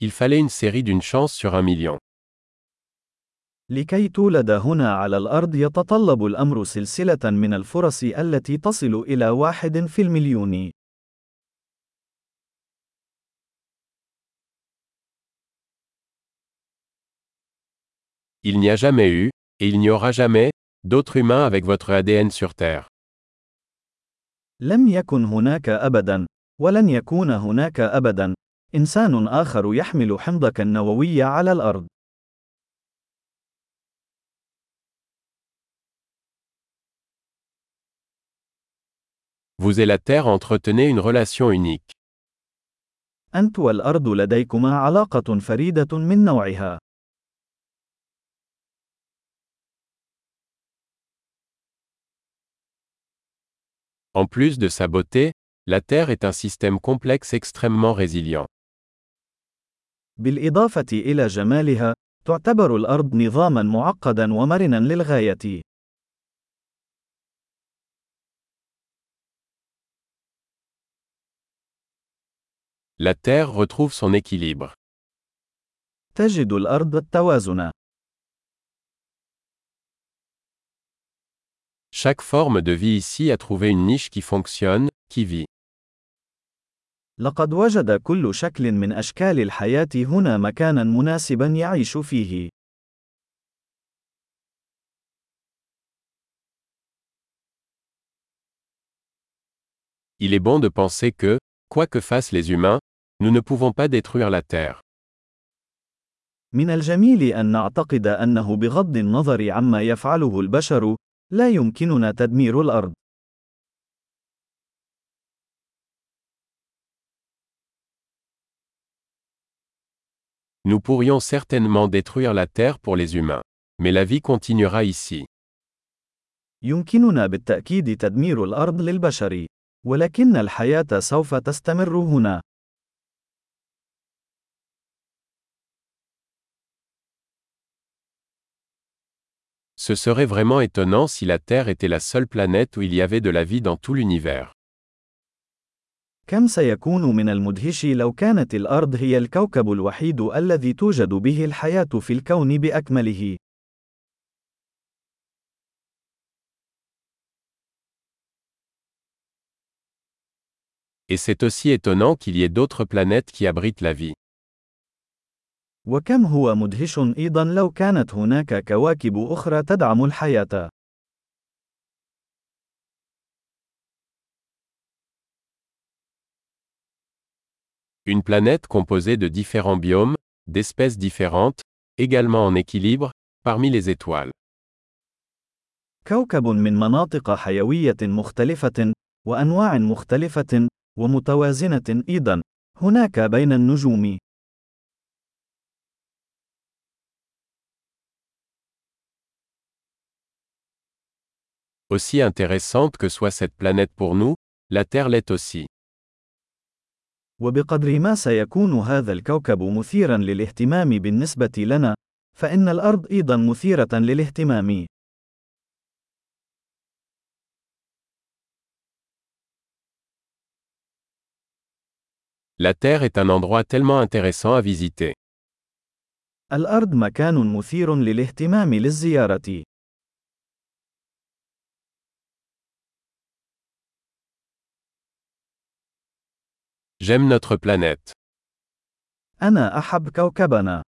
il fallait une série d'une chance sur un million. لكي تولد هنا على الأرض يتطلب الأمر سلسلة من الفرص التي تصل إلى واحد في المليون. Il n'y a jamais eu, et il n'y aura jamais, d'autres humains avec votre ADN sur Terre. لم يكن هناك أبدا، ولن يكون هناك أبدا، إنسان آخر يحمل حمضك النووي على الأرض. Vous et la Terre entretenez une relation unique. أنت والأرض لديكما علاقة فريدة من نوعها. En plus de sa beauté, la Terre est un système complexe extrêmement résilient. بالإضافة إلى جمالها، تعتبر الأرض نظامًا معقدًا ومرنًا للغاية. La Terre retrouve son équilibre. تجد الأرض التوازن. Chaque forme de vie ici a trouvé une niche qui fonctionne, qui vit. لقد وجد كل شكل من أشكال الحياة هنا مكانًا مناسبًا يعيش فيه. Il est bon de penser que, quoi que fassent les humains, nous ne pouvons pas détruire la Terre. من الجميل أن نعتقد أنه بغض النظر عما يفعله البشر، لا يمكننا تدمير الأرض. Nous pourrions certainement détruire la Terre pour les humains. Mais la vie continuera ici. يمكننا بالتأكيد تدمير الأرض للبشر، ولكن الحياة سوف تستمر هنا. Ce serait vraiment étonnant si la Terre était la seule planète où il y avait de la vie dans tout l'univers. كم سيكون من المدهش لو كانت الأرض هي الكوكب الوحيد الذي توجد به الحياة في الكون بأكمله. Et c'est aussi étonnant qu'il y ait d'autres planètes qui abritent la vie. وكم هو مدهش أيضا لو كانت هناك كواكب أخرى تدعم الحياة. Une planète composée de différents biomes, d'espèces différentes, également en équilibre, parmi les étoiles. كوكب من مناطق حيوية مختلفة، وأنواع مختلفة، ومتوازنة أيضا، هناك بين النجوم. Aussi intéressante que soit cette planète pour nous, la Terre l'est aussi. وبقدر ما سيكون هذا الكوكب مثيرا للاهتمام بالنسبة لنا، فإن الأرض أيضا مثيرة للاهتمام. La Terre est un endroit tellement intéressant à visiter. الأرض مكان مثير للاهتمام للزيارة. J'aime notre planète. أنا أحب كوكبنا.